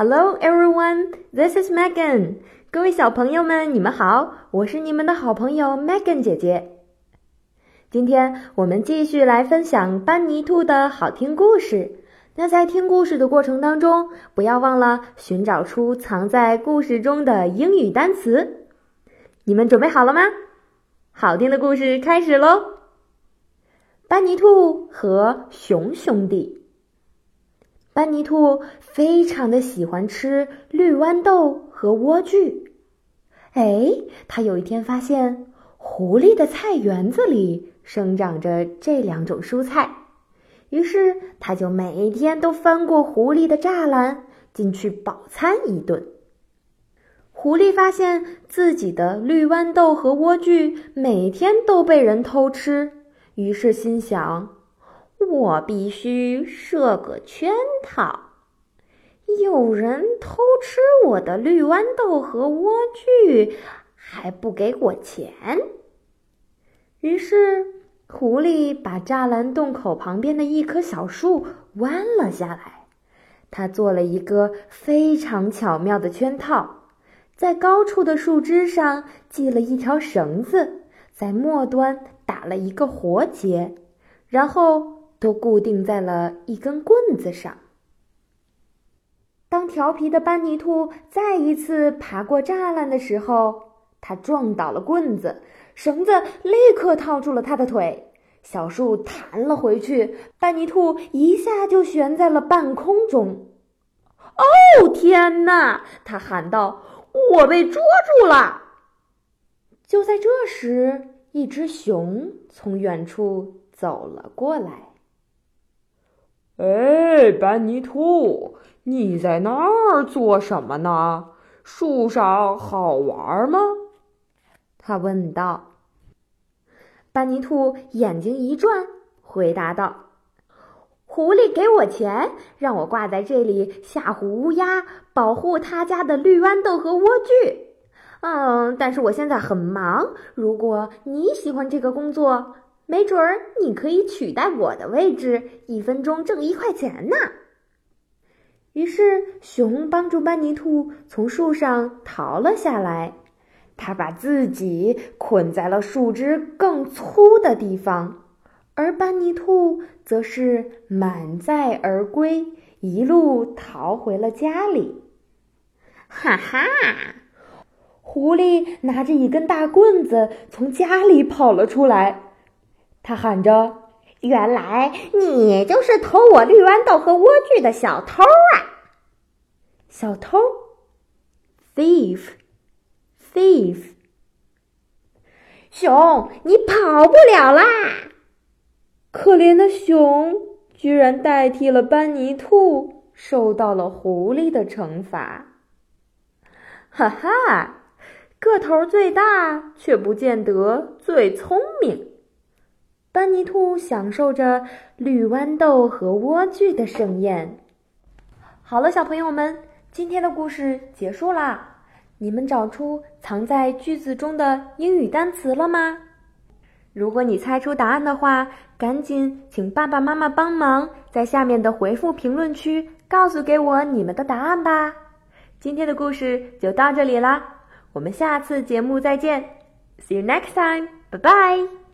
Hello, everyone. This is Megan. 各位小朋友们，你们好，我是你们的好朋友 Megan 姐姐。今天我们继续来分享班尼兔的好听故事。那在听故事的过程当中，不要忘了寻找出藏在故事中的英语单词。你们准备好了吗？好听的故事开始喽！班尼兔和熊兄弟。班尼兔非常的喜欢吃绿豌豆和莴苣。哎，他有一天发现狐狸的菜园子里生长着这两种蔬菜，于是他就每天都翻过狐狸的栅栏进去饱餐一顿。狐狸发现自己的绿豌豆和莴苣每天都被人偷吃，于是心想。我必须设个圈套，有人偷吃我的绿豌豆和莴苣，还不给我钱。于是，狐狸把栅栏洞口旁边的一棵小树弯了下来，他做了一个非常巧妙的圈套，在高处的树枝上系了一条绳子，在末端打了一个活结，然后。都固定在了一根棍子上。当调皮的班尼兔再一次爬过栅栏的时候，他撞倒了棍子，绳子立刻套住了他的腿，小树弹了回去，班尼兔一下就悬在了半空中。哦，天哪！他喊道：“我被捉住了！”就在这时，一只熊从远处走了过来。哎，班尼兔，你在那儿做什么呢？树上好玩吗？他问道。班尼兔眼睛一转，回答道：“狐狸给我钱，让我挂在这里吓唬乌鸦，保护他家的绿豌豆和莴苣。嗯，但是我现在很忙。如果你喜欢这个工作。”没准儿你可以取代我的位置，一分钟挣一块钱呢。于是，熊帮助班尼兔从树上逃了下来，他把自己捆在了树枝更粗的地方，而班尼兔则是满载而归，一路逃回了家里。哈哈！狐狸拿着一根大棍子从家里跑了出来。他喊着：“原来你就是偷我绿豌豆和莴苣的小偷啊！小偷，thief，thief。熊，你跑不了啦！可怜的熊居然代替了班尼兔，受到了狐狸的惩罚。哈哈，个头最大，却不见得最聪明。”班尼兔享受着绿豌豆和莴苣的盛宴。好了，小朋友们，今天的故事结束啦。你们找出藏在句子中的英语单词了吗？如果你猜出答案的话，赶紧请爸爸妈妈帮忙，在下面的回复评论区告诉给我你们的答案吧。今天的故事就到这里啦，我们下次节目再见，See you next time，拜拜。